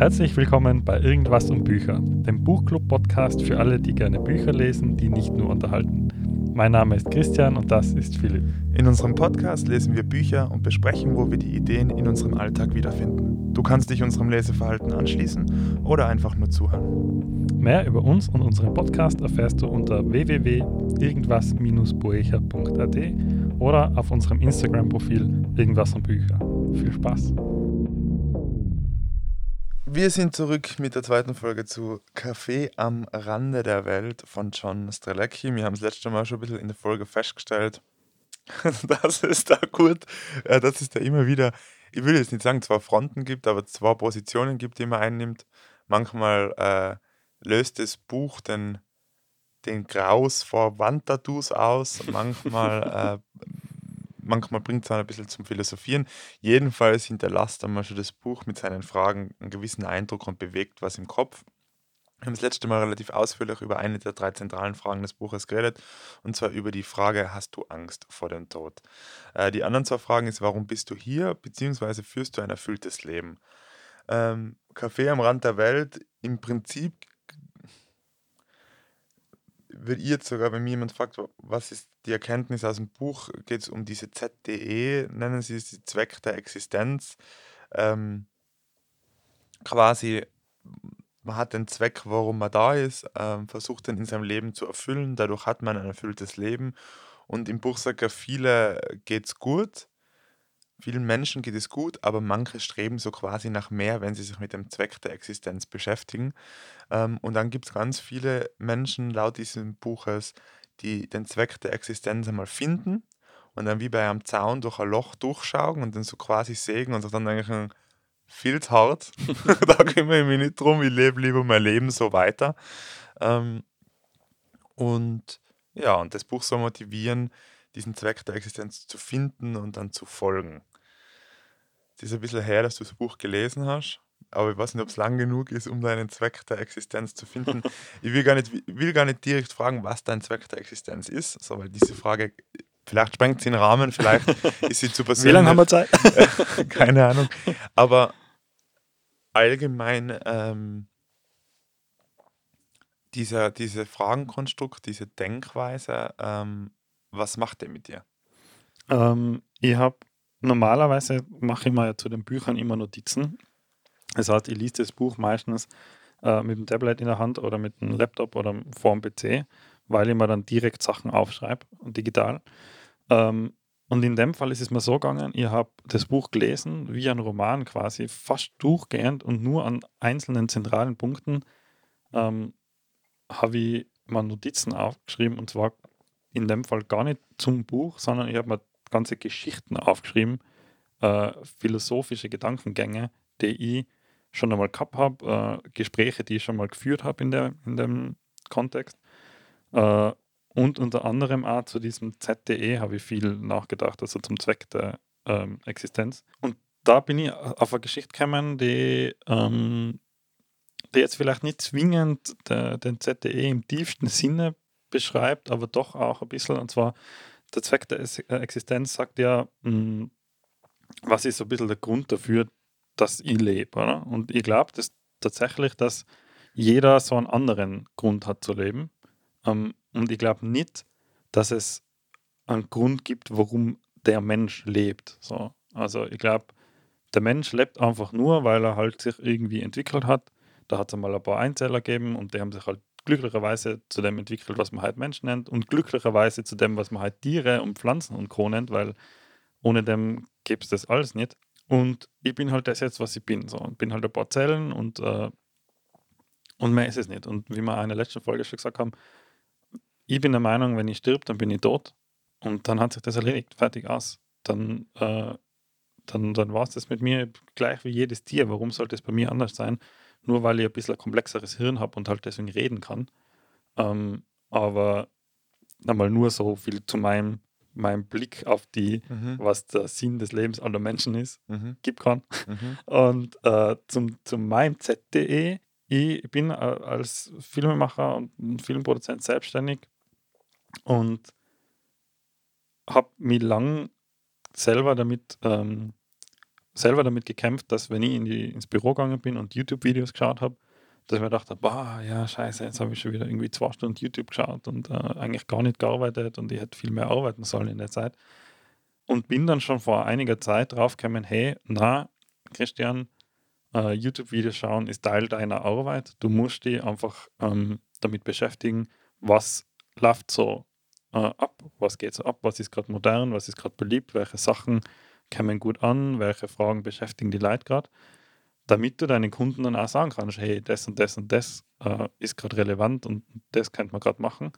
Herzlich willkommen bei Irgendwas um Bücher, dem Buchclub-Podcast für alle, die gerne Bücher lesen, die nicht nur unterhalten. Mein Name ist Christian und das ist Philipp. In unserem Podcast lesen wir Bücher und besprechen, wo wir die Ideen in unserem Alltag wiederfinden. Du kannst dich unserem Leseverhalten anschließen oder einfach nur zuhören. Mehr über uns und unseren Podcast erfährst du unter www.irgendwas-boecher.at oder auf unserem Instagram-Profil Irgendwas um Bücher. Viel Spaß! Wir sind zurück mit der zweiten Folge zu Café am Rande der Welt von John Strelecki. Wir haben das letzte Mal schon ein bisschen in der Folge festgestellt, dass es da gut, äh, dass es da immer wieder, ich will jetzt nicht sagen, zwei Fronten gibt, aber zwei Positionen gibt, die man einnimmt. Manchmal äh, löst das Buch den, den Graus vor Wandtattoos aus, manchmal äh, manchmal bringt es auch ein bisschen zum Philosophieren. Jedenfalls hinterlasst einmal schon das Buch mit seinen Fragen einen gewissen Eindruck und bewegt was im Kopf. Wir haben das letzte Mal relativ ausführlich über eine der drei zentralen Fragen des Buches geredet, und zwar über die Frage, hast du Angst vor dem Tod? Äh, die anderen zwei Fragen ist, warum bist du hier, beziehungsweise führst du ein erfülltes Leben? Ähm, Café am Rand der Welt, im Prinzip würde ich jetzt sogar, wenn mir jemand fragt, was ist die Erkenntnis aus dem Buch, geht es um diese ZDE, nennen sie es die Zweck der Existenz. Ähm, quasi, man hat den Zweck, warum man da ist, ähm, versucht den in seinem Leben zu erfüllen, dadurch hat man ein erfülltes Leben. Und im Buch sagt er, viele geht es gut, Vielen Menschen geht es gut, aber manche streben so quasi nach mehr, wenn sie sich mit dem Zweck der Existenz beschäftigen. Ähm, und dann gibt es ganz viele Menschen laut diesem Buches, die den Zweck der Existenz einmal finden und dann wie bei einem Zaun durch ein Loch durchschauen und dann so quasi sägen und sich dann denken, viel zu hart, da kümmere ich mich nicht drum, ich lebe lieber mein Leben so weiter. Ähm, und ja, und das Buch soll motivieren, diesen Zweck der Existenz zu finden und dann zu folgen. Es ist ein bisschen her, dass du das Buch gelesen hast, aber ich weiß nicht, ob es lang genug ist, um deinen Zweck der Existenz zu finden. ich will gar, nicht, will gar nicht direkt fragen, was dein Zweck der Existenz ist, so, weil diese Frage, vielleicht sprengt sie den Rahmen, vielleicht ist sie zu persönlich. Wie lange haben wir Zeit? Keine Ahnung. Aber allgemein ähm, dieser, diese Fragenkonstrukt, diese Denkweise, ähm, was macht der mit dir? Ähm, ich habe normalerweise mache ich mir ja zu den Büchern immer Notizen. Das heißt, ich lese das Buch meistens äh, mit dem Tablet in der Hand oder mit dem Laptop oder vor dem PC, weil ich mir dann direkt Sachen aufschreibe, digital. Ähm, und in dem Fall ist es mir so gegangen, ich habe das Buch gelesen, wie ein Roman quasi, fast durchgehend und nur an einzelnen zentralen Punkten ähm, habe ich mal Notizen aufgeschrieben und zwar in dem Fall gar nicht zum Buch, sondern ich habe mir ganze Geschichten aufgeschrieben, äh, philosophische Gedankengänge, die ich schon einmal gehabt habe, äh, Gespräche, die ich schon mal geführt habe in, in dem Kontext. Äh, und unter anderem auch zu diesem ZDE habe ich viel nachgedacht, also zum Zweck der ähm, Existenz. Und da bin ich auf eine Geschichte gekommen, die, ähm, die jetzt vielleicht nicht zwingend der, den ZDE im tiefsten Sinne beschreibt, aber doch auch ein bisschen, und zwar der Zweck der äh, Existenz sagt ja, mh, hm, was ist so ein bisschen der Grund dafür, dass ich lebe. Oder? Und ich glaube dass tatsächlich, dass jeder so einen anderen Grund hat zu leben. Ähm, und ich glaube nicht, dass es einen Grund gibt, warum der Mensch lebt. So. Also ich glaube, der Mensch lebt einfach nur, weil er halt sich irgendwie entwickelt hat. Da hat es einmal ein paar Einzeller gegeben und die haben sich halt glücklicherweise zu dem entwickelt, was man halt Mensch nennt und glücklicherweise zu dem, was man halt Tiere und Pflanzen und Co. nennt, weil ohne dem gäbe es das alles nicht. Und ich bin halt das jetzt, was ich bin. So. Ich bin halt ein paar Zellen und, äh, und mehr ist es nicht. Und wie wir in der letzten Folge schon gesagt haben, ich bin der Meinung, wenn ich stirb, dann bin ich tot. Und dann hat sich das erledigt, fertig aus. Dann, äh, dann, dann war es das mit mir gleich wie jedes Tier. Warum sollte es bei mir anders sein? Nur weil ich ein bisschen ein komplexeres Hirn habe und halt deswegen reden kann. Ähm, aber einmal nur so viel zu meinem, meinem Blick auf die, mhm. was der Sinn des Lebens aller Menschen ist, mhm. gibt kann. Mhm. Und äh, zum, zu meinem ZDE, ich bin äh, als Filmemacher und Filmproduzent selbstständig und habe mich lang selber damit ähm, selber damit gekämpft, dass wenn ich in die, ins Büro gegangen bin und YouTube-Videos geschaut habe, dass ich mir dachte, boah, ja, scheiße, jetzt habe ich schon wieder irgendwie zwei Stunden YouTube geschaut und äh, eigentlich gar nicht gearbeitet und ich hätte viel mehr arbeiten sollen in der Zeit. Und bin dann schon vor einiger Zeit draufgekommen, hey, na, Christian, äh, YouTube-Videos schauen ist Teil deiner Arbeit. Du musst dich einfach ähm, damit beschäftigen, was läuft so äh, ab, was geht so ab, was ist gerade modern, was ist gerade beliebt, welche Sachen kommen gut an, welche Fragen beschäftigen die Leute gerade damit du deinen Kunden dann auch sagen kannst, hey, das und das und das äh, ist gerade relevant und das könnte man gerade machen.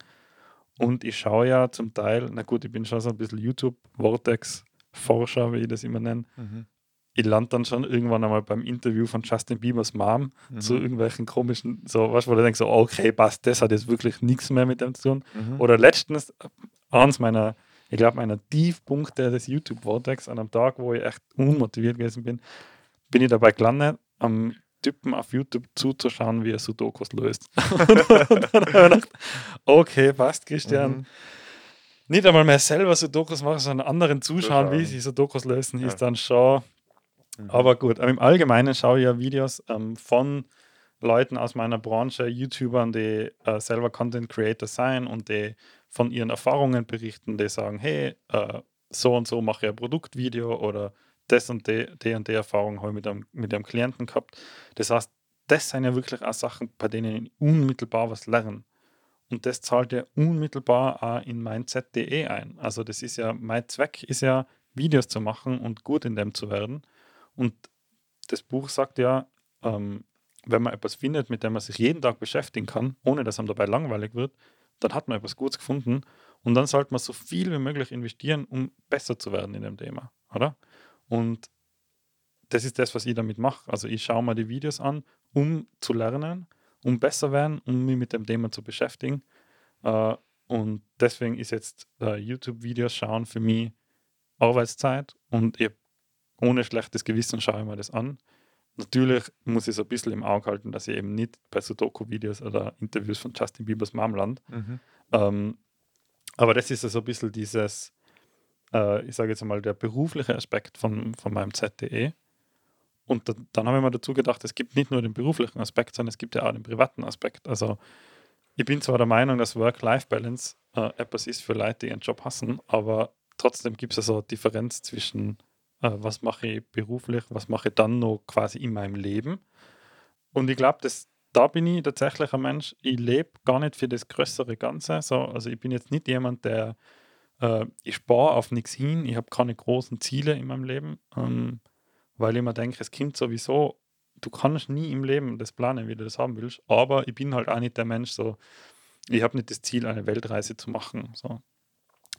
Und ich schaue ja zum Teil, na gut, ich bin schon so ein bisschen YouTube-Vortex-Forscher, wie ich das immer nenne. Mhm. Ich lande dann schon irgendwann einmal beim Interview von Justin Biebers Mom mhm. zu irgendwelchen komischen, so, was, wo du denkst, so, okay, passt, das hat jetzt wirklich nichts mehr mit dem zu tun. Mhm. Oder letztens, eins meiner, ich glaube, meiner Tiefpunkte des YouTube-Vortex an einem Tag, wo ich echt unmotiviert gewesen bin, bin ich dabei gelandet, am Typen auf YouTube zuzuschauen, wie er Sudokus löst. und dann habe ich gedacht, okay, passt, Christian. Mhm. Nicht einmal mehr selber Sudokus machen, sondern anderen zuschauen, Zuschauen. wie sie Sudokus lösen, ja. ist dann schon. Mhm. Aber gut, im Allgemeinen schaue ich ja Videos ähm, von Leuten aus meiner Branche, YouTubern, die äh, selber Content Creator sein und die von ihren Erfahrungen berichten, die sagen, hey, äh, so und so mache ich ein Produktvideo oder das und die, die und die Erfahrung habe ich mit einem, mit einem Klienten gehabt. Das heißt, das sind ja wirklich auch Sachen, bei denen ich unmittelbar was lerne. Und das zahlt ja unmittelbar auch in mein ZDE ein. Also das ist ja, mein Zweck ist ja, Videos zu machen und gut in dem zu werden. Und das Buch sagt ja, ähm, wenn man etwas findet, mit dem man sich jeden Tag beschäftigen kann, ohne dass einem dabei langweilig wird, dann hat man etwas Gutes gefunden. Und dann sollte man so viel wie möglich investieren, um besser zu werden in dem Thema, oder? Und das ist das, was ich damit mache. Also ich schaue mir die Videos an, um zu lernen, um besser werden, um mich mit dem Thema zu beschäftigen. Äh, und deswegen ist jetzt äh, YouTube-Videos schauen für mich Arbeitszeit und ich, ohne schlechtes Gewissen schaue ich mir das an. Natürlich muss ich so ein bisschen im Auge halten, dass ich eben nicht bei Sudoku-Videos oder Interviews von Justin Biebers Mom land. Mhm. Ähm, aber das ist ja so ein bisschen dieses, äh, ich sage jetzt mal, der berufliche Aspekt von, von meinem ZDE. Und da, dann habe ich mir dazu gedacht, es gibt nicht nur den beruflichen Aspekt, sondern es gibt ja auch den privaten Aspekt. Also ich bin zwar der Meinung, dass Work-Life-Balance äh, etwas ist für Leute, die ihren Job hassen, aber trotzdem gibt es ja so eine Differenz zwischen, was mache ich beruflich, was mache ich dann noch quasi in meinem Leben. Und ich glaube, da bin ich tatsächlich ein Mensch, ich lebe gar nicht für das größere Ganze. So, also ich bin jetzt nicht jemand, der äh, ich spare auf nichts hin, ich habe keine großen Ziele in meinem Leben, ähm, weil ich mir denke, es kommt sowieso, du kannst nie im Leben das planen, wie du das haben willst, aber ich bin halt auch nicht der Mensch, so, ich habe nicht das Ziel, eine Weltreise zu machen. So.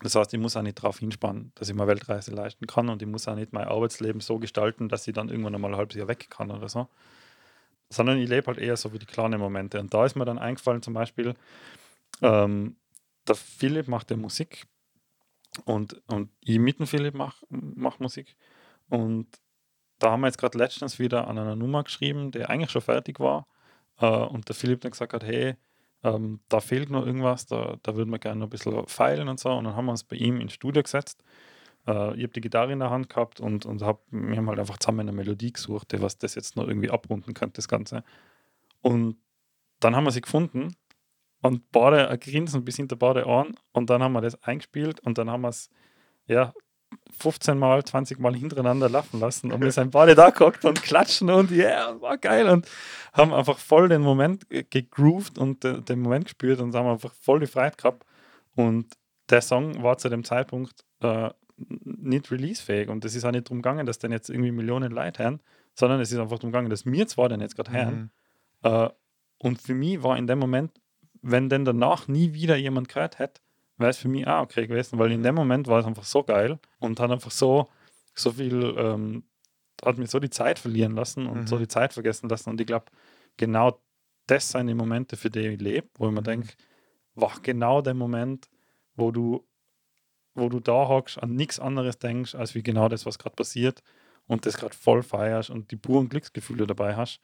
Das heißt, ich muss auch nicht darauf hinspannen, dass ich mir Weltreise leisten kann und ich muss auch nicht mein Arbeitsleben so gestalten, dass ich dann irgendwann einmal ein halbes Jahr weg kann oder so. Sondern ich lebe halt eher so wie die kleinen Momente. Und da ist mir dann eingefallen, zum Beispiel, ähm, der Philipp macht ja Musik und, und ich mit dem Philipp mache mach Musik. Und da haben wir jetzt gerade letztens wieder an einer Nummer geschrieben, die eigentlich schon fertig war. Äh, und der Philipp dann gesagt hat, hey, ähm, da fehlt noch irgendwas, da, da würden wir gerne noch ein bisschen feilen und so. Und dann haben wir uns bei ihm ins Studio gesetzt. Äh, ich habe die Gitarre in der Hand gehabt und, und hab, wir haben halt einfach zusammen eine Melodie gesucht, die was das jetzt noch irgendwie abrunden könnte, das Ganze. Und dann haben wir sie gefunden und beide Grinsen bis hinter beide Ohren und dann haben wir das eingespielt und dann haben wir es ja 15 Mal, 20 Mal hintereinander laufen lassen und wir sind beide da gehockt und klatschen und ja, yeah, war geil und haben einfach voll den Moment gegroovt und de, den Moment gespürt und haben einfach voll die Freiheit gehabt und der Song war zu dem Zeitpunkt äh, nicht releasefähig und es ist auch nicht darum gegangen, dass den jetzt irgendwie Millionen Leute hören, sondern es ist einfach darum gegangen, dass mir zwar den jetzt gerade hören mhm. äh, und für mich war in dem Moment wenn denn danach nie wieder jemand gehört hätte, wäre es für mich auch okay gewesen, weil in dem Moment war es einfach so geil und hat einfach so, so viel, ähm, hat mir so die Zeit verlieren lassen und mhm. so die Zeit vergessen lassen. Und ich glaube, genau das sind die Momente, für die ich lebe, wo ich mir mhm. denke, war genau der Moment, wo du, wo du da hockst, an nichts anderes denkst, als wie genau das, was gerade passiert und das gerade voll feierst und die puren Glücksgefühle dabei hast.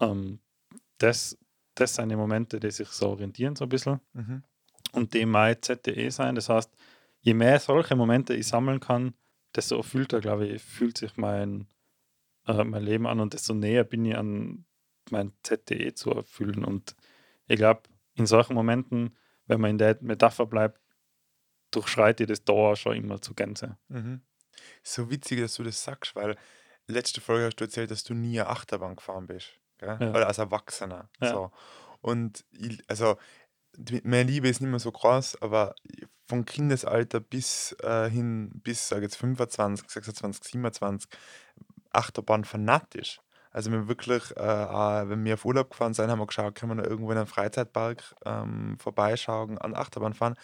Ähm, das, das sind die Momente, die sich so orientieren, so ein bisschen. Mhm. Und die mein ZDE sein. Das heißt, je mehr solche Momente ich sammeln kann, desto erfüllter, glaube ich, fühlt sich mein, äh, mein Leben an und desto näher bin ich an mein ZDE zu erfüllen. Und ich glaube, in solchen Momenten, wenn man in der Metapher bleibt, durchschreite ich das da schon immer zu Gänze. Mhm. So witzig, dass du das sagst, weil letzte Folge hast du erzählt, dass du nie eine Achterbahn gefahren bist. Gell? Ja. Oder als Erwachsener. Ja. So. Und ich, also meine Liebe ist nicht mehr so groß, aber von Kindesalter bis äh, hin, bis sag jetzt 25, 26, 27, Achterbahn fanatisch. Also wir wirklich, äh, wenn wir auf Urlaub gefahren sind, haben wir geschaut, können wir noch irgendwo in einem Freizeitpark ähm, vorbeischauen, an Achterbahn fahren,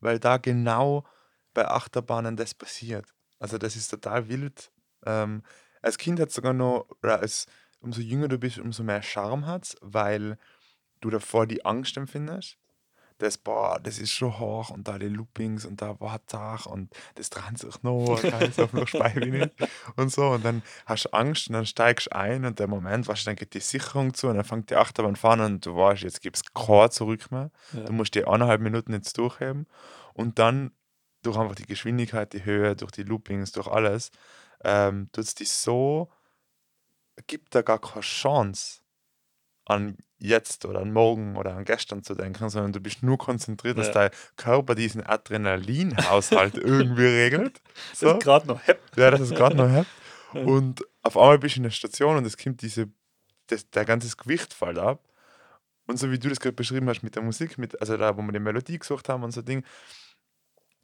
weil da genau bei Achterbahnen das passiert. Also das ist total wild. Ähm, als Kind hat es sogar noch, oder als umso jünger du bist, umso mehr Charme hat weil du davor die Angst empfindest. Das, boah, das ist schon hoch und da die Loopings und da war Tag und das dreht sich noch, ganz auf noch Speibe nicht und so. Und dann hast du Angst und dann steigst du ein und der Moment, weißt du, dann geht die Sicherung zu und dann fängt die Achterbahn fahren und du weißt, jetzt gibt es kein Zurück mehr. Ja. Du musst die eineinhalb Minuten jetzt durchheben und dann durch einfach die Geschwindigkeit, die Höhe, durch die Loopings, durch alles, ähm, tut es dich so, gibt da gar keine Chance an jetzt oder an morgen oder an gestern zu denken, sondern du bist nur konzentriert, dass Ja. dein Körper diesen Adrenalinhaushalt irgendwie regelt. Das So. ist gerade noch hep. Ja, das ist gerade noch. Ja. Und auf einmal bist du in der Station und es kommt diese, das, der ganze Gewicht fällt ab. Und so wie du das gerade beschrieben hast mit der Musik, mit, also da, wo wir die Melodie gesucht haben und so Ding,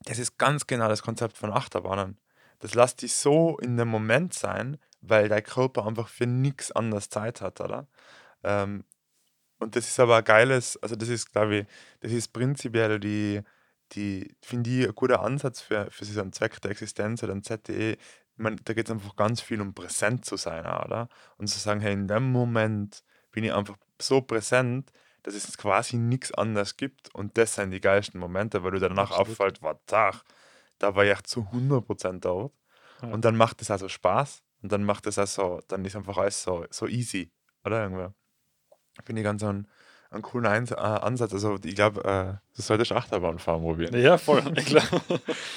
das ist ganz genau das Konzept von Achterbahnen. Das lässt dich so in dem Moment sein, weil dein Körper einfach für nichts anderes Zeit hat, oder? Ähm, und das ist aber ein geiles, also das ist, glaube ich, das ist prinzipiell die, die finde ich, ein guter Ansatz für, für so einen Zweck der Existenz oder ein ZDE. Ich meine, da geht es einfach ganz viel um präsent zu sein, oder? Und zu sagen, hey, in dem Moment bin ich einfach so präsent, dass es quasi nichts anderes gibt. Und das sind die geilsten Momente, weil du danach auffällt, was Tag, da war ich echt zu 100% dort. Ja. Und dann macht es also Spaß und dann macht es also, dann ist einfach alles so, so easy, oder irgendwie. Finde ich ganz einen, einen coolen Eins, äh, Ansatz. Also ich glaube, äh, du solltest Achterbahn fahren probieren. Ja, voll. Ich glaub,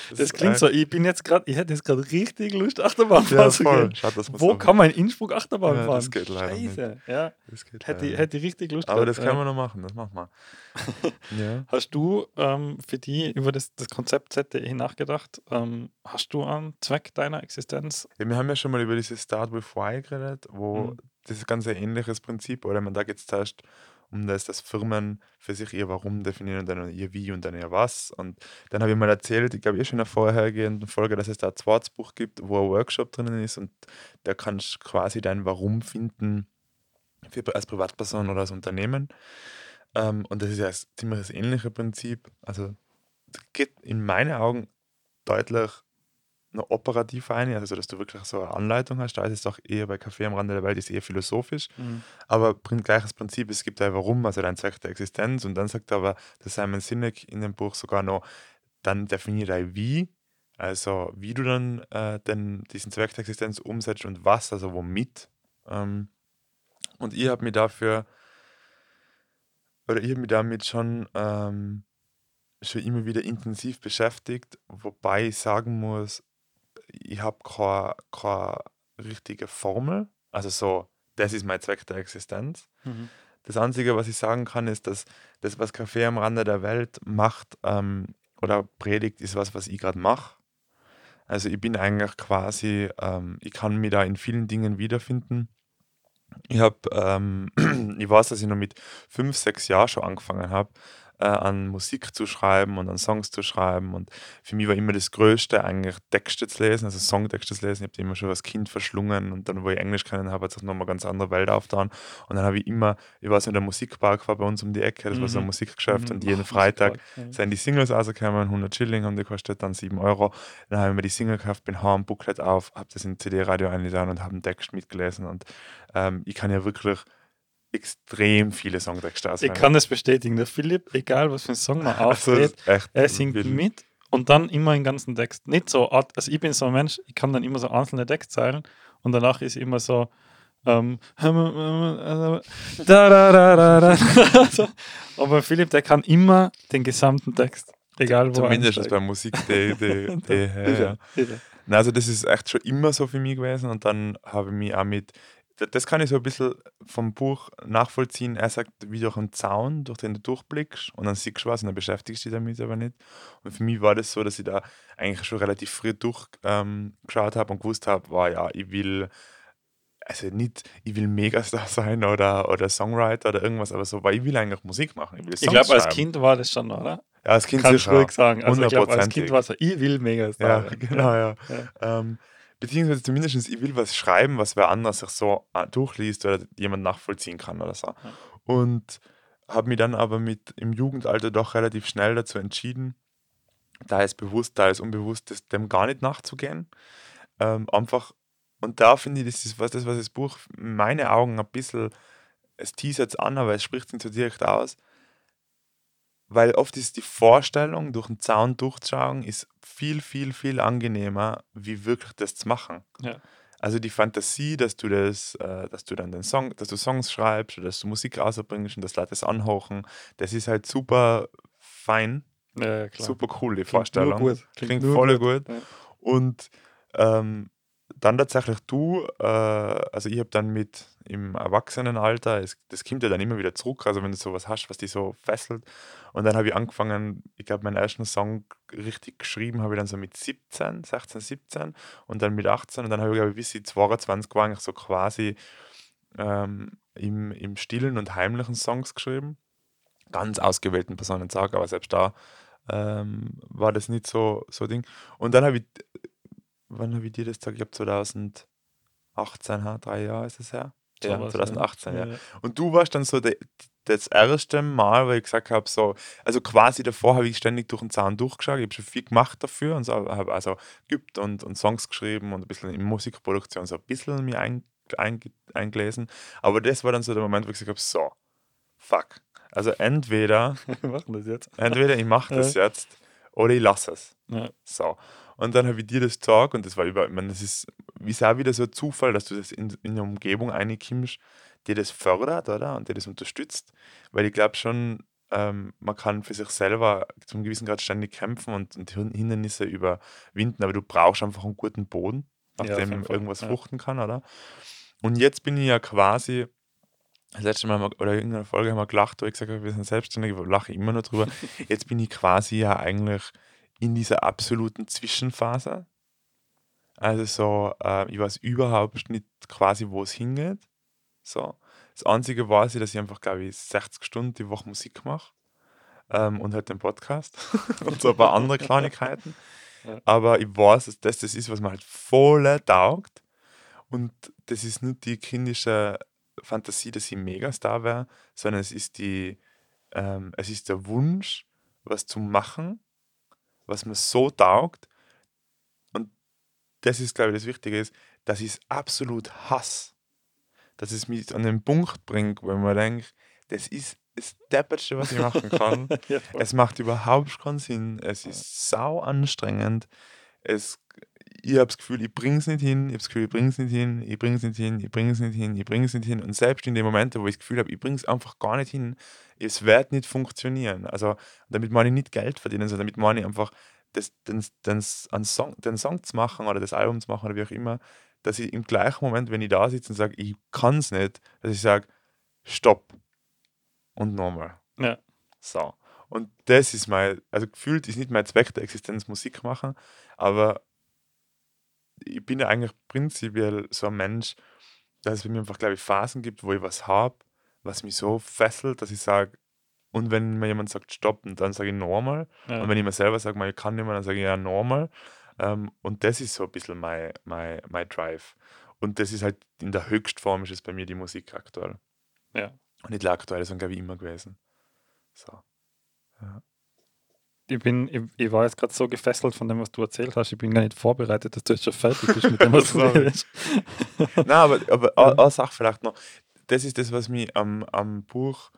das ist klingt so, ich bin jetzt gerade, ich hätte jetzt gerade richtig Lust, Achterbahn Ja, fahren zu gehen. Schaut, man Wo kann man in Innsbruck Achterbahn Ja, fahren? das geht leider nicht. Scheiße. Ja, Das geht hätte, ich- hätte ich richtig Lust nicht. Aber gehabt, das können wir noch machen, das machen wir. ja. Hast du ähm, für die über das, das Konzept ZDE nachgedacht? Ähm, hast du einen Zweck deiner Existenz? ja. Wir haben ja schon mal über dieses Start with Why geredet, wo Mhm. Das ist ganz ein ähnliches Prinzip, oder? Man da geht es zuerst um das, dass Firmen für sich ihr Warum definieren und dann ihr Wie und dann ihr Was. Und dann habe ich mal erzählt, ich glaube, eh schon in der vorhergehenden Folge, dass es da ein zweites gibt, wo ein Workshop drinnen ist und da kannst du quasi dein Warum finden für, als Privatperson oder als Unternehmen. Ähm, und das ist ja das, ziemlich das ähnliche Prinzip. Also geht in meinen Augen deutlich operativ ein, also dass du wirklich so eine Anleitung hast. Da ist es doch eher bei Kaffee am Rande der Welt, ist eher philosophisch, aber bringt gleiches Prinzip. Es gibt ein Warum, also dein Zweck der Existenz. Und dann sagt aber der Simon Sinek in dem Buch sogar noch, dann definiere dein Wie, also wie du dann äh, den, diesen Zweck der Existenz umsetzt und was, also womit. Ähm, und ich habe mich dafür, oder ich habe mich damit schon, ähm, schon immer wieder intensiv beschäftigt, wobei ich sagen muss, ich habe keine, keine richtige Formel. Also so, das ist mein Zweck der Existenz. Mhm. Das Einzige, was ich sagen kann, ist, dass das, was Kaffee am Rande der Welt macht ähm, oder predigt, ist was, was ich gerade mache. Also ich bin eigentlich quasi, ähm, ich kann mich da in vielen Dingen wiederfinden. Ich habe, ähm, ich weiß, dass ich noch mit fünf, sechs Jahren schon angefangen habe, äh, an Musik zu schreiben und an Songs zu schreiben. Und für mich war immer das Größte eigentlich Texte zu lesen, also Songtexte zu lesen. Ich habe die immer schon als Kind verschlungen und dann, wo ich Englisch kennen habe, hat sich nochmal eine ganz andere Welt aufgetan. Und dann habe ich immer, ich weiß nicht, der Musikpark war bei uns um die Ecke, das war so ein Mhm. Musikgeschäft Mhm. und jeden Ach, Freitag Musikpark, sind die Singles rausgekommen, 100 Schilling haben die gekostet, dann 7 Euro. Dann habe ich mir die Single gekauft, bin heim, Booklet auf, habe das in CD-Radio eingeladen und habe einen Text mitgelesen. Und ähm, ich kann ja wirklich extrem viele Songtexte Ich kann das bestätigen. Der Philipp, egal was für einen Song man also, auftritt, echt er singt wild. mit und dann immer den ganzen Text. Nicht so, also ich bin so ein Mensch, ich kann dann immer so einzelne Textzeilen und danach ist immer so, ähm, da, da, da, da, da. So. aber Philipp, der kann immer den gesamten Text, egal wo Zumindest bei Musik, die, die, die, ja, also das ist echt schon immer so für mich gewesen und dann habe ich mich auch mit, das kann ich so ein bisschen vom Buch nachvollziehen. Er sagt, wie durch einen Zaun, durch den du durchblickst und dann siehst du was und dann beschäftigst du dich damit aber nicht. Und für mich war das so, dass ich da eigentlich schon relativ früh durchgeschaut ähm, habe und gewusst habe, war ja, ich will, also nicht, ich will Megastar sein oder, oder Songwriter oder irgendwas, aber so, weil ich will eigentlich Musik machen. Ich will Ich glaube, als. Kind war das schon, oder? Ja, als Kind Kannst du sicher. ruhig sagen. Also ich glaube, als. Kind war es so, ich will mega Ja, genau, ja. Ja. Ähm, beziehungsweise zumindest, ich will was schreiben, was wer anders sich so äh, durchliest oder jemand nachvollziehen kann oder so. Und habe mich dann aber mit im Jugendalter doch relativ schnell dazu entschieden, da ist bewusst, da ist unbewusst, das, dem gar nicht nachzugehen. Ähm, einfach, und da finde ich, das ist was, das, was das Buch in meinen Augen ein bisschen, es teasert es an, aber es spricht es nicht so direkt aus. Weil oft ist die Vorstellung, durch den Zaun durchzuschauen, ist viel, viel, viel angenehmer, wie wirklich das zu machen. Ja. Also die Fantasie, dass du das, äh, dass du dann den Song, dass du Songs schreibst oder dass du Musik rausbringst und dass Leute das anhochen, das ist halt super fein, Ja, klar. super cool, die Klingt Vorstellung. Gut. Klingt, nur voll gut. Ja. Und ähm, dann tatsächlich du, äh, also ich habe dann mit im Erwachsenenalter, es, das kommt ja dann immer wieder zurück, also wenn du sowas hast, was dich so fesselt. Und dann habe ich angefangen, ich glaube, meinen ersten Song richtig geschrieben habe ich dann so mit 17, 16, 17 und dann mit 18 und dann habe ich, glaube ich, bis ich 22 war, eigentlich so quasi ähm, im, im stillen und heimlichen Songs geschrieben. Ganz ausgewählten Personen sagen, aber selbst da ähm, war das nicht so so Ding. Und dann habe ich, wann habe ich dir das gesagt? Ich glaube 2018, ha, drei Jahre ist es her. Ja, Sowas, 2018, ja. ja. Und du warst dann so de, das erste Mal, weil ich gesagt habe, so, also quasi davor habe ich ständig durch den Zaun durchgeschaut, ich habe schon viel gemacht dafür und so, habe also geübt und, und Songs geschrieben und ein bisschen in Musikproduktion so ein bisschen mir ein, ein, eingelesen. Aber das war dann so der Moment, wo ich gesagt habe, so, fuck. Also entweder, Wir machen das jetzt. entweder ich mache das jetzt oder ich lasse es. Ja. So. Und dann habe ich dir das gesagt und das war über, ich meine, das ist, ist auch wieder so ein Zufall, dass du das in, in eine Umgebung reinkommst, die das fördert, oder? Und die das unterstützt. Weil ich glaube schon, ähm, man kann für sich selber zum gewissen Grad ständig kämpfen und, und Hin- Hindernisse überwinden, aber du brauchst einfach einen guten Boden, auf Ja, auf dem Fall, irgendwas ja. fruchten kann, oder? Und jetzt bin ich ja quasi, das letzte Mal oder in irgendeiner Folge haben wir gelacht, wo ich gesagt habe, wir sind selbstständig, ich lache immer noch drüber. Jetzt bin ich quasi ja eigentlich in dieser absoluten Zwischenphase. Also so, äh, ich weiß überhaupt nicht quasi, wo es hingeht. So. Das Einzige ich, dass ich einfach, glaube ich, 60 Stunden die Woche Musik mache. Ähm, und halt den Podcast und so ein paar andere Kleinigkeiten. Ja. Aber ich weiß, dass das das ist, was mir halt voll taugt. Und das ist nicht die kindische Fantasie, dass ich Megastar wäre, sondern es ist die, ähm, es ist der Wunsch, was zu machen, was mir so taugt. Und das ist, glaube ich, das Wichtige ist, dass ich es absolut hasse. Dass es mich an den Punkt bringt, wo man denkt, das ist das Deppertste, was ich machen kann. Ja. Es macht überhaupt keinen Sinn. Es ist sau anstrengend. Es, ich habe das Gefühl, ich bringe es nicht hin. Ich habe das Gefühl, ich bringe es nicht hin. Ich bringe es nicht hin. Ich bringe es nicht hin. Ich bringe es nicht hin. Und selbst in den Momenten, wo ich das Gefühl habe, ich bringe es einfach gar nicht hin, es wird nicht funktionieren. Also damit meine ich nicht Geld verdienen, sondern damit meine ich einfach, das, den, den, einen Song, den Song zu machen oder das Album zu machen oder wie auch immer, dass ich im gleichen Moment, wenn ich da sitze und sage, ich kann es nicht, dass ich sage, stopp und nochmal. Ja. So. Und das ist mein, also gefühlt ist nicht mein Zweck der Existenz Musik machen, aber ich bin ja eigentlich prinzipiell so ein Mensch, dass es bei mir einfach, glaube ich, Phasen gibt, wo ich was habe, was mich so fesselt, dass ich sage, und wenn mir jemand sagt, stopp, dann sage ich normal. Ja. Und wenn ich mir selber sage, ich kann nicht mehr, dann sage ich ja normal. Ähm, und das ist so ein bisschen mein, mein, mein Drive. Und das ist halt in der Höchstform ist es bei mir die Musik aktuell. Ja. Und nicht aktuelle Song, glaube ich, immer gewesen. So. Ich, bin, ich, ich war jetzt gerade so gefesselt von dem, was du erzählt hast. Ich bin gar nicht vorbereitet, dass du jetzt schon fertig bist mit dem, was du redest. Nein, aber, aber eine, eine Sache vielleicht noch. Das ist das, was mich am, am Buch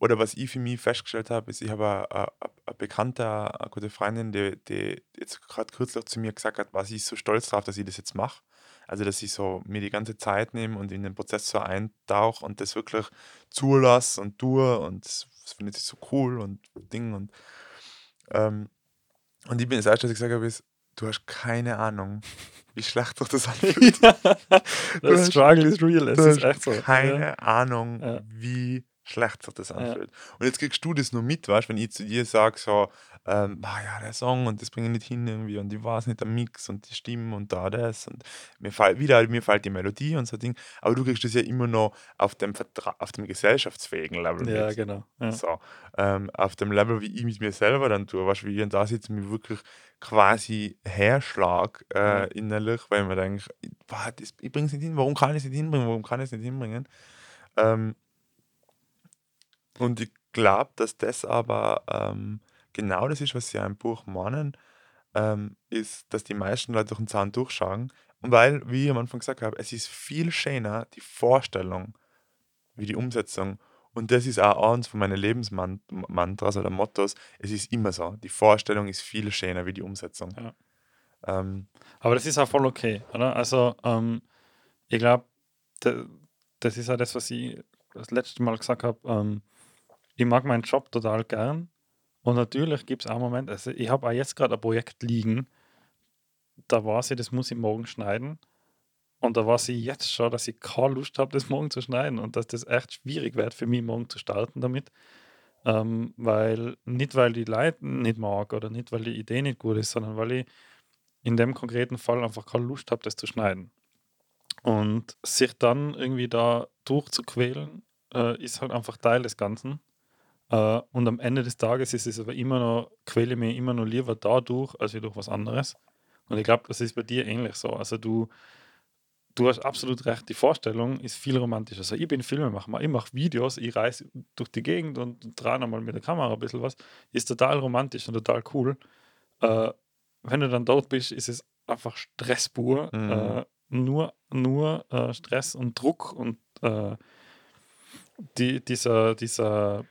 oder was ich für mich festgestellt habe, ist, ich habe eine, Bekannte, eine gute Freundin, die, die jetzt gerade kürzlich zu mir gesagt hat, was ich so stolz darauf, dass ich das jetzt mache. Also, dass ich so mir die ganze Zeit nehme und in den Prozess so eintauche und das wirklich zulasse und tue und das, das findet sie so cool und Ding und ähm, und ich bin das erste, was ich gesagt habe, ist, du hast keine Ahnung, wie schlecht sich das anfühlt. das Struggle is real, es ist echt so. keine Ja. Ahnung, Ja. wie schlecht sich das anfühlt. Und jetzt kriegst du das nur mit, weißt wenn ich zu dir sage, so, ähm, ah ja, der Song und das bringe ich nicht hin irgendwie und ich weiß nicht, der Mix und die Stimmen und da das und mir fällt wieder, mir fällt die Melodie und so Ding, aber du kriegst das ja immer noch auf dem, Vertra auf dem gesellschaftsfähigen Level Ja, mit. genau. Ja. So, ähm, auf dem Level, wie ich mit mir selber dann tue, weißt du, wie ich da sitze mich wirklich quasi herschlag äh, Ja. innerlich, weil man denkt, boah, das, ich bringe es nicht hin, warum kann ich es nicht hinbringen, warum kann ich es nicht hinbringen? Ähm, und ich glaube, dass das aber ähm, genau das ist, was sie im Buch meinen, ähm, ist, dass die meisten Leute durch den Zahn durchschauen. Und weil, wie ich am Anfang gesagt habe, es ist viel schöner, die Vorstellung, wie die Umsetzung. Und das ist auch eins von meinen Lebensmantras oder Mottos. Es ist immer so. Die Vorstellung ist viel schöner wie die Umsetzung. Ja. Ähm, Aber das ist auch voll okay, oder? Also, ähm, ich glaube, das ist ja das, was ich das letzte Mal gesagt habe. Ähm, ich mag meinen Job total gern. Und natürlich gibt es auch Momente, also ich habe auch jetzt gerade ein Projekt liegen, da weiß ich, das muss ich morgen schneiden. Und da weiß ich jetzt schon, dass ich keine Lust habe, das morgen zu schneiden und dass das echt schwierig wird für mich, morgen zu starten damit. Ähm, weil, nicht weil die Leute nicht mag oder nicht, weil die Idee nicht gut ist, sondern weil ich in dem konkreten Fall einfach keine Lust habe, das zu schneiden. Und sich dann irgendwie da durchzuquälen, äh, ist halt einfach Teil des Ganzen. Äh, und am Ende des Tages ist es aber immer noch, quäle mich immer noch lieber dadurch, als durch was anderes. Und ich glaube, das ist bei dir ähnlich so. Also du, du hast absolut recht, die Vorstellung ist viel romantischer. Also ich bin Filmemacher, ich mache Videos, ich reise durch die Gegend und drehe mal mit der Kamera ein bisschen was. Ist total romantisch und total cool. Äh, wenn du dann dort bist, ist es einfach Stress pur. Mhm. Äh, nur nur Stress und Druck und die, dieser, dieser,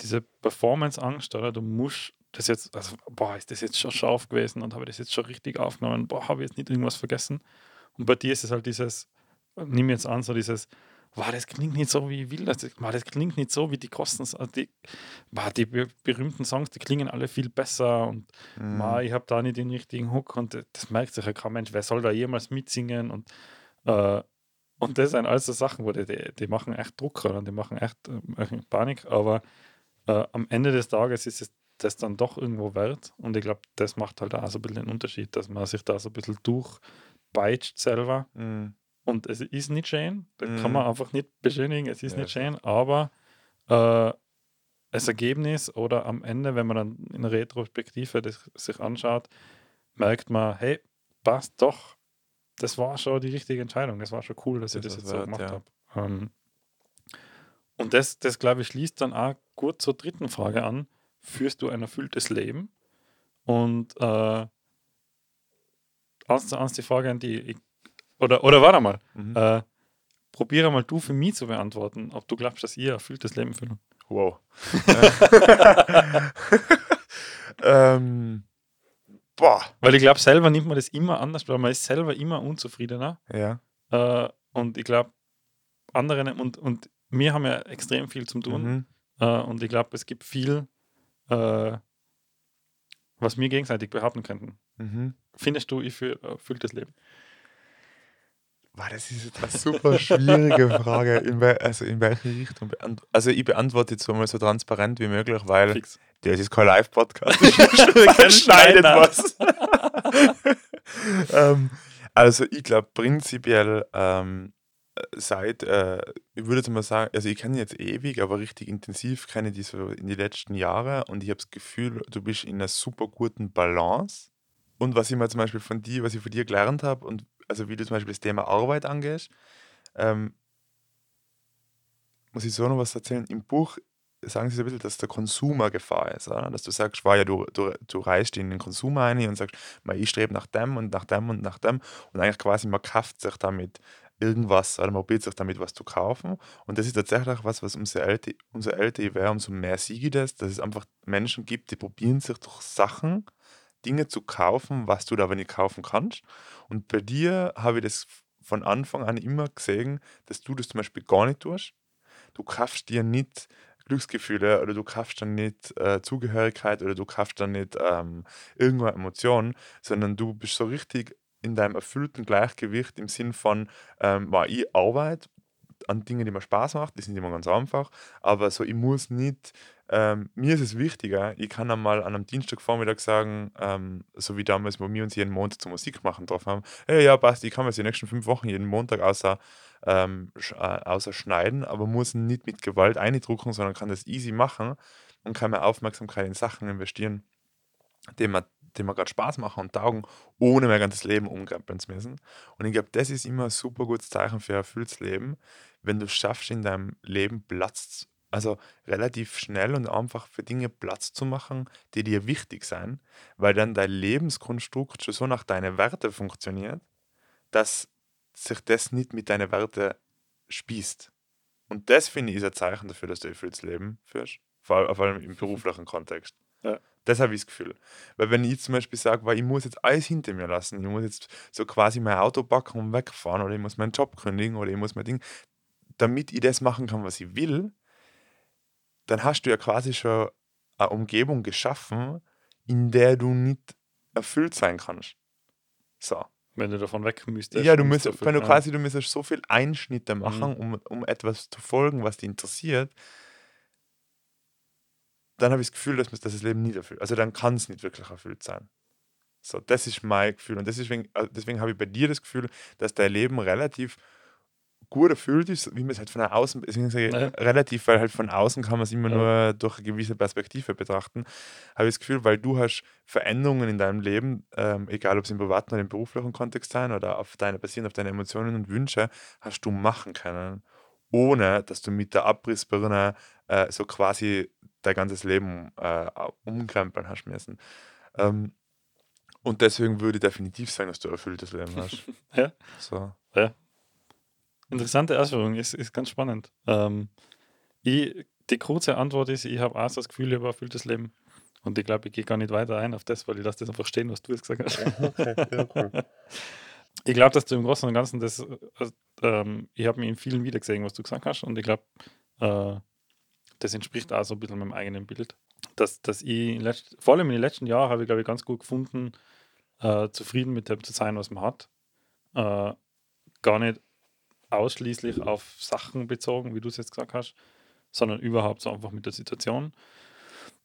diese Performance-Angst, oder? Du musst das jetzt, also, boah, ist das jetzt schon scharf gewesen und habe ich das jetzt schon richtig aufgenommen, boah, habe ich jetzt nicht irgendwas vergessen. Und bei dir ist es halt dieses, nimm jetzt an, so dieses, wow, das klingt nicht so, wie ich will, das, wow, das klingt nicht so, wie die Kosten, also die, wow, die be berühmten Songs, die klingen alle viel besser und mm, Ma, ich habe da nicht den richtigen Hook und das- das merkt sich ja kein Mensch, wer soll da jemals mitsingen? Und äh, und das sind alles so Sachen, wo die, die, die machen echt Druck oder? Die machen echt äh, Panik, aber äh, am Ende des Tages ist es das dann doch irgendwo wert und ich glaube, das macht halt auch so ein bisschen den Unterschied, dass man sich da so ein bisschen durchpeitscht selber mm, und es ist nicht schön, das Mhm. kann man einfach nicht beschönigen, es ist Ja, nicht schön, aber äh, das Ergebnis oder am Ende, wenn man dann in Retrospektive das sich anschaut, merkt man, hey, passt doch, das war schon die richtige Entscheidung, das war schon cool, dass ich Das das ist jetzt so wert, gemacht ja. habe. Ähm, und das, das glaube ich, schließt dann auch gut zur dritten Frage an. Führst du ein erfülltes Leben? Und äh, eins zu eins die Frage an die, ich, oder, oder warte mal, mhm. äh, probiere mal du für mich zu beantworten, ob du glaubst, dass ihr ein erfülltes Leben führen. Wow. ähm, boah. Weil ich glaube, selber nimmt man das immer anders, weil man ist selber immer unzufriedener. Ja. Äh, und ich glaube, andere und, und wir haben ja extrem viel zum tun. Mhm. Äh, und ich glaube, es gibt viel, äh, was wir gegenseitig behaupten könnten. Mhm. Findest du, ich führe ein erfülltes Leben? Boah, das ist jetzt eine super schwierige Frage. In also in welche Richtung? Also ich beantworte jetzt so mal so transparent wie möglich, weil Fix. das ist kein Live-Podcast. Schneidet was. ähm, also ich glaube prinzipiell ähm, seit, äh, ich würde jetzt mal sagen, also ich kenne jetzt ewig, aber richtig intensiv kenne ich so in die letzten Jahre und ich habe das Gefühl, du bist in einer super guten Balance. Und was ich mal zum Beispiel von dir, was ich von dir gelernt habe und also wie du zum Beispiel das Thema Arbeit angehst, ähm, muss ich so noch was erzählen. Im Buch sagen sie so ein bisschen, dass der Konsum eine Gefahr ist. Oder? Dass du sagst, war ja, du, du, du reißt in den Konsum ein und sagst, "Ma, ich strebe nach dem und nach dem und nach dem. Und eigentlich quasi, man kauft sich damit irgendwas oder man probiert sich damit was zu kaufen. Und das ist tatsächlich was, was umso älter, umso älter ich wäre, umso mehr siege ich das, dass es einfach Menschen gibt, die probieren sich durch Sachen, Dinge zu kaufen, was du da aber nicht kaufen kannst. Und bei dir habe ich das von Anfang an immer gesehen, dass du das zum Beispiel gar nicht tust. Du kaufst dir nicht Glücksgefühle oder du kaufst dann nicht äh, Zugehörigkeit oder du kaufst dann nicht ähm, irgendeine Emotion, sondern du bist so richtig in deinem erfüllten Gleichgewicht im Sinn von, ähm, war ich arbeite an Dingen, die mir Spaß macht, die sind immer ganz einfach, aber so, ich muss nicht, ähm, mir ist es wichtiger, ich kann einmal an einem Dienstagvormittag sagen, ähm, so wie damals, wo wir uns jeden Montag zur Musik machen drauf haben, hey, ja, passt, ich kann mir die nächsten fünf Wochen jeden Montag außer, ähm, äh, außer schneiden, aber muss nicht mit Gewalt eindrucken, sondern kann das easy machen und kann meine Aufmerksamkeit in Sachen investieren, die mir, die mir gerade Spaß machen und taugen, ohne mein ganzes Leben umkrempeln zu müssen. Und ich glaube, das ist immer ein super gutes Zeichen für ein erfülltes Leben, wenn du schaffst, in deinem Leben Platz, also relativ schnell und einfach für Dinge Platz zu machen, die dir wichtig sind, weil dann dein Lebenskonstrukt schon so nach deinen Werten funktioniert, dass sich das nicht mit deinen Werten spießt. Und das finde ich ist ein Zeichen dafür, dass du ein erfülltes Leben führst, vor allem, vor allem im beruflichen Kontext. Ja. Das habe ich das Gefühl. Weil wenn ich zum Beispiel sage, weil ich muss jetzt alles hinter mir lassen, ich muss jetzt so quasi mein Auto packen und wegfahren oder ich muss meinen Job kündigen oder ich muss mein Ding, damit ich das machen kann, was ich will, dann hast du ja quasi schon eine Umgebung geschaffen, in der du nicht erfüllt sein kannst. So. Wenn du davon weg müsstest. Ja, du müsstest, wenn du quasi, du müsstest so viel Einschnitte Mhm. machen, um, um etwas zu folgen, was dich interessiert, dann habe ich das Gefühl, dass, dass das Leben nicht erfüllt. Also dann kann es nicht wirklich erfüllt sein. So, das ist mein Gefühl. Und deswegen, also deswegen habe ich bei dir das Gefühl, dass dein Leben relativ gut erfüllt ist, wie man es halt von außen, deswegen sage ich Ja. relativ, weil halt von außen kann man es immer Ja. nur durch eine gewisse Perspektive betrachten, habe ich das Gefühl, weil du hast Veränderungen in deinem Leben, ähm, egal ob es im privaten oder im beruflichen Kontext sein oder auf deine, basierend auf deine Emotionen und Wünsche, hast du machen können, ohne dass du mit der Abrissbirne äh, so quasi dein ganzes Leben äh, umkrempeln hast müssen. Ähm, und deswegen würde ich definitiv sagen, dass du ein erfülltes Leben hast. Ja. So. Interessante Ausführung, ist, ist ganz spannend. Ähm, ich, die kurze Antwort ist, ich habe auch das Gefühl, ich habe ein erfülltes Leben. Und ich glaube, ich gehe gar nicht weiter ein auf das, weil ich lasse das einfach stehen, was du jetzt gesagt hast. Okay, ja, cool. Ich glaube, dass du im Großen und Ganzen das, äh, ähm, ich habe mir in vielen wiedergesehen, was du gesagt hast, und ich glaube, äh, das entspricht auch so ein bisschen meinem eigenen Bild. Dass, dass ich letzt, vor allem in den letzten Jahren habe ich, glaube ich, ganz gut gefunden, äh, zufrieden mit dem zu sein, was man hat. Äh, gar nicht ausschließlich auf Sachen bezogen, wie du es jetzt gesagt hast, sondern überhaupt so einfach mit der Situation.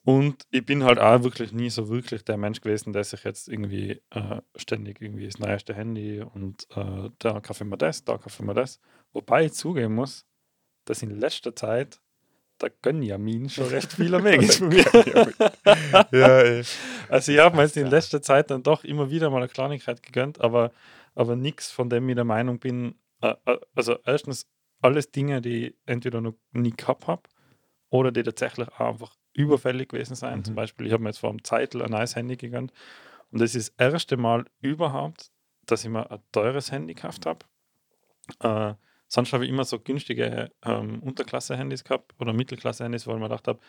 Und ich bin halt auch wirklich nie so wirklich der Mensch gewesen, der sich jetzt irgendwie äh, ständig irgendwie das neueste Handy und äh, da kaufe ich mir das, da kaufe ich mir das. Wobei ich zugeben muss, dass in letzter Zeit der Gönjamin schon recht viel am Weg ist von mir. ja, ey. Also ich habe mir jetzt in Ja. letzter Zeit dann doch immer wieder mal eine Kleinigkeit gegönnt, aber, aber nichts, von dem ich der Meinung bin, also erstens alles Dinge, die ich entweder noch nie gehabt habe oder die tatsächlich auch einfach überfällig gewesen sein. Mhm. Zum Beispiel, ich habe mir jetzt vor einem Zeitel ein neues Handy gegönnt und das ist das erste Mal überhaupt, dass ich mir ein teures Handy gekauft habe. Äh, sonst habe ich immer so günstige ähm, Unterklasse-Handys gehabt oder Mittelklasse-Handys, weil ich mir gedacht habe,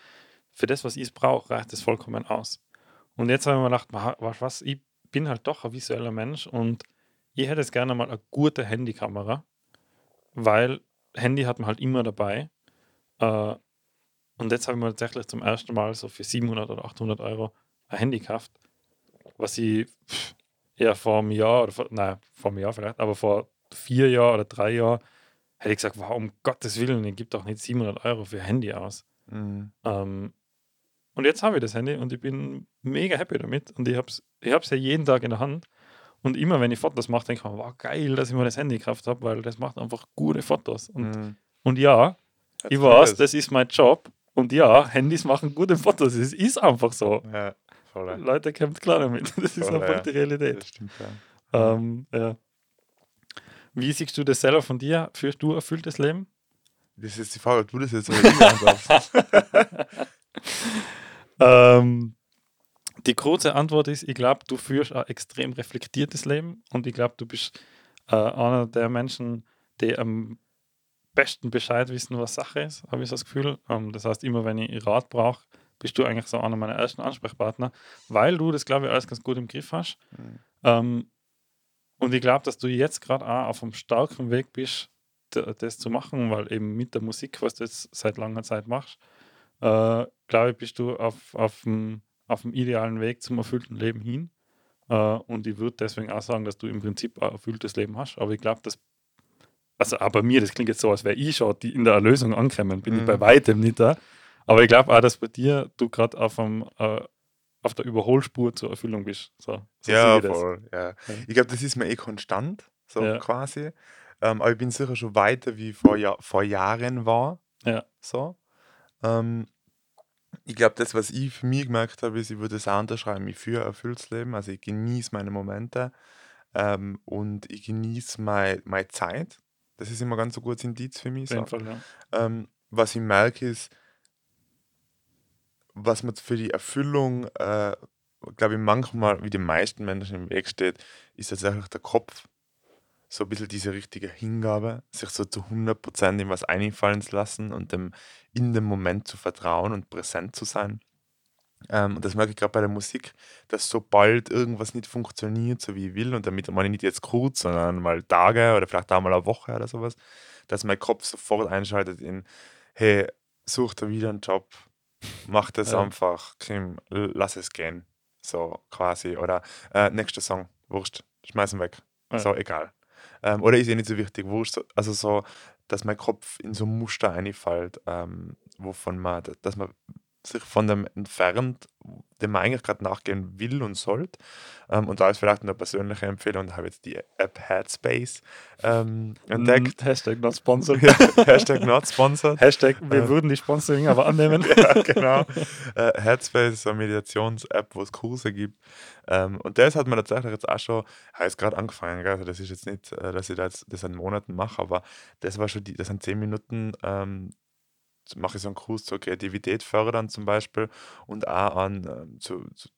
für das, was ich brauche, reicht das vollkommen aus. Und jetzt habe ich mir gedacht, wa- wa- was, ich bin halt doch ein visueller Mensch und ich hätte jetzt gerne mal eine gute Handykamera, weil Handy hat man halt immer dabei. Äh, und jetzt habe ich mir tatsächlich zum ersten Mal so für 700 oder 800 Euro ein Handy gekauft, was ich ja vor einem Jahr oder vor, nein, vor einem Jahr vielleicht, aber vor vier Jahren oder drei Jahren hätte ich gesagt, wow, um Gottes Willen, ich gebe doch nicht 700 Euro für ein Handy aus. Mhm. Ähm, und jetzt habe ich das Handy und ich bin mega happy damit. Und ich habe es ich hab's ja jeden Tag in der Hand. Und immer wenn ich Fotos mache, denke ich mir, wow, geil, dass ich mir das Handy gekauft habe, weil das macht einfach gute Fotos. Und, Mhm. und ja, ich weiß, das ist mein Job. Und ja, Handys machen gute Fotos. Es ist einfach so. Ja. Leute, kommt klar damit. Das ist Voll, einfach ja. die Realität. Das stimmt, ja. Ähm, ja. Wie siehst du das selber von dir? Führst du ein erfülltes Leben? Das ist die Frage, ob du das jetzt oder beantwortest. Ähm, die kurze Antwort ist, ich glaube, du führst ein extrem reflektiertes Leben und ich glaube, du bist äh, einer der Menschen, die am besten Bescheid wissen, was Sache ist, habe ich so das Gefühl. Ähm, das heißt, immer wenn ich Rat brauche, bist du eigentlich so einer meiner ersten Ansprechpartner, weil du das, glaube ich, alles ganz gut im Griff hast. Mhm. Ähm, und ich glaube, dass du jetzt gerade auch auf einem starken Weg bist, das zu machen, weil eben mit der Musik, was du jetzt seit langer Zeit machst, äh, glaube ich, bist du auf, auf, dem, auf dem idealen Weg zum erfüllten Leben hin. Äh, und ich würde deswegen auch sagen, dass du im Prinzip ein erfülltes Leben hast. Aber ich glaube, dass also auch bei mir, das klingt jetzt so, als wäre ich schon die in der Erlösung angekommen, bin mhm. ich bei weitem nicht da. Aber ich glaube auch, dass bei dir du gerade auf, äh, auf der Überholspur zur Erfüllung bist. So, so ja, voll. Ja. ja. Ich glaube, das ist mir eh konstant, so ja. quasi. Ähm, aber ich bin sicher schon weiter, wie vor, Jahr, vor Jahren war. Ja. So. Ähm, ich glaube, das, was ich für mich gemerkt habe, ist, ich würde es auch unterschreiben, ich führe ein erfülltes Leben. Also ich genieße meine Momente ähm, und ich genieße meine, meine Zeit. Das ist immer ganz so gutes Indiz für mich. So. Fall, ja. Ähm, was ich merke, ist, was mir für die Erfüllung, äh, glaube ich, manchmal, wie die meisten Menschen im Weg steht, ist tatsächlich der Kopf. So ein bisschen diese richtige Hingabe, sich so zu 100% in was einfallen zu lassen und dem in dem Moment zu vertrauen und präsent zu sein. Ähm, und das merke ich gerade bei der Musik, dass sobald irgendwas nicht funktioniert, so wie ich will, und damit meine ich nicht jetzt kurz, sondern mal Tage oder vielleicht auch mal eine Woche oder sowas, dass mein Kopf sofort einschaltet in, hey, such dir wieder einen Job, mach das ja. einfach, Kim, lass es gehen. So quasi. Oder äh, nächster Song, Wurscht, schmeißen weg. Ja. So, egal. Ähm, oder ist eh nicht so wichtig, Wurscht. Also so, dass mein Kopf in so ein Muster einfällt, ähm, wovon man, dass man sich von dem entfernt, dem man eigentlich gerade nachgehen will und sollte. Ähm, und da ist vielleicht eine persönliche Empfehlung, da habe jetzt die App Headspace ähm, entdeckt. Mm, Hashtag not sponsored. Hashtag not sponsored. Hashtag wir äh, würden die Sponsoring aber annehmen. ja, genau. Äh, Headspace ist eine Meditations-App, wo es Kurse gibt. Ähm, und das hat man tatsächlich jetzt auch schon, heißt gerade angefangen, gell? also das ist jetzt nicht, äh, dass ich das, das in Monaten mache, aber das war schon, die, das sind zehn Minuten ähm, mache ich so einen Kurs zur Kreativität fördern zum Beispiel und auch an äh, zu, zu,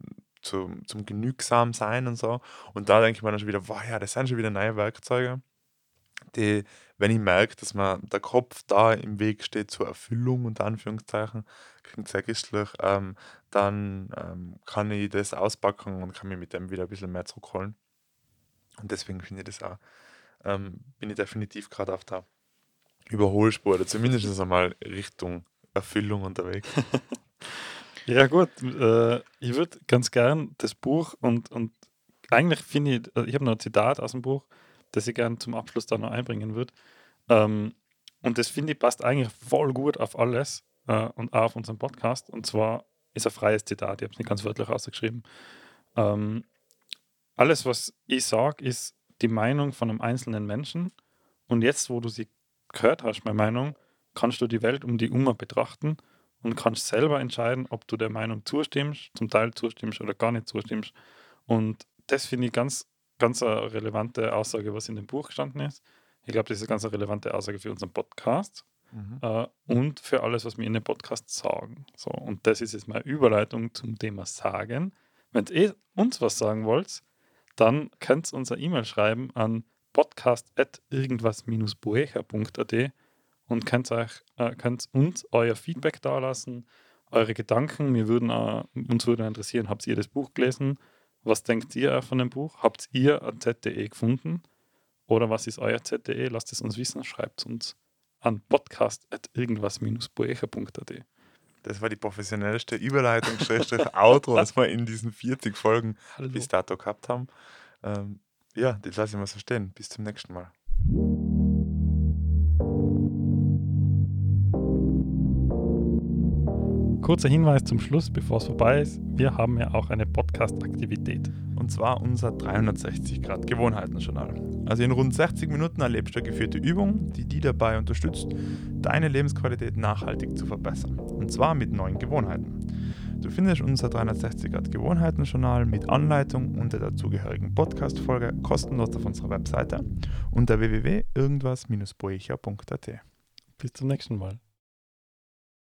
zu, zum genügsam sein und so. Und da denke ich mir dann schon wieder, wow, ja, das sind schon wieder neue Werkzeuge, die, wenn ich merke, dass man der Kopf da im Weg steht zur Erfüllung, unter Anführungszeichen, klingt sehr christlich, ähm, dann ähm, kann ich das auspacken und kann mich mit dem wieder ein bisschen mehr zurückholen. Und deswegen finde ich das auch, ähm, bin ich definitiv gerade auf der Überholspur oder zumindest einmal Richtung Erfüllung unterwegs. ja, gut. Äh, ich würde ganz gern das Buch und, und eigentlich finde ich, also ich habe noch ein Zitat aus dem Buch, das ich gerne zum Abschluss da noch einbringen würde. Ähm, und das finde ich passt eigentlich voll gut auf alles äh, und auch auf unseren Podcast. Und zwar ist ein freies Zitat, ich habe es nicht ganz wörtlich ausgeschrieben. Ähm, alles, was ich sage, ist die Meinung von einem einzelnen Menschen. Und jetzt, wo du sie gehört hast, meine Meinung, kannst du die Welt um die Uhr betrachten und kannst selber entscheiden, ob du der Meinung zustimmst, zum Teil zustimmst oder gar nicht zustimmst. Und das finde ich ganz, ganz eine relevante Aussage, was in dem Buch gestanden ist. Ich glaube, das ist eine ganz relevante Aussage für unseren Podcast mhm. äh, und für alles, was wir in dem Podcast sagen. So, und das ist jetzt meine Überleitung zum Thema Sagen. Wenn ihr uns was sagen wollt, dann könnt ihr unser E-Mail schreiben an podcast.irgendwas-boecher.at und könnt, euch, äh, könnt uns euer Feedback dalassen, eure Gedanken. Wir würden, äh, uns würde interessieren, habt ihr das Buch gelesen? Was denkt ihr von dem Buch? Habt ihr ein ZDE gefunden? Oder was ist euer ZDE? Lasst es uns wissen, schreibt es uns an podcast.irgendwas-boecher.at. Das war die professionellste Überleitung, Outro, das wir in diesen 40 Folgen Hallo. bis dato gehabt haben. Ähm, ja, das lasse ich mal so stehen. Bis zum nächsten Mal. Kurzer Hinweis zum Schluss, bevor es vorbei ist. Wir haben ja auch eine Podcast-Aktivität. Und zwar unser 360-Grad-Gewohnheiten-Journal. Also in rund 60 Minuten erlebst du eine geführte Übung, die dich dabei unterstützt, deine Lebensqualität nachhaltig zu verbessern. Und zwar mit neuen Gewohnheiten. Du findest unser 360 Grad Gewohnheiten-Journal mit Anleitung und der dazugehörigen Podcast-Folge kostenlos auf unserer Webseite unter www.irgendwas-boecher.at. Bis zum nächsten Mal.